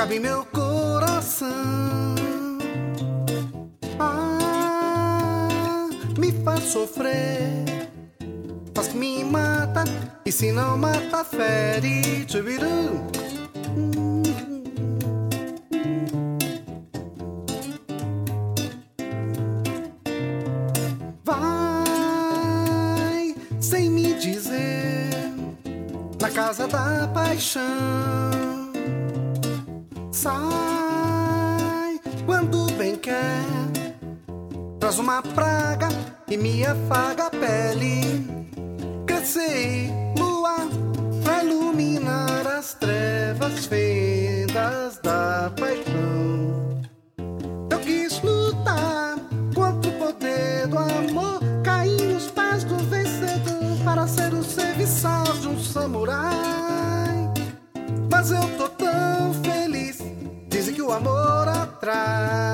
sabe meu coração. Ah, me faz sofrer, faz que me mata, e se não mata, fere. Tchubiru. Vai sem me dizer na casa da paixão. Sai quando bem quer, traz uma praga e me afaga a pele. Crescer lua pra iluminar as trevas feitas da paixão. Eu quis lutar contra o poder do amor. Caí nos pés do vencedor para ser o serviçal de um samurai. Mas eu amor atrai.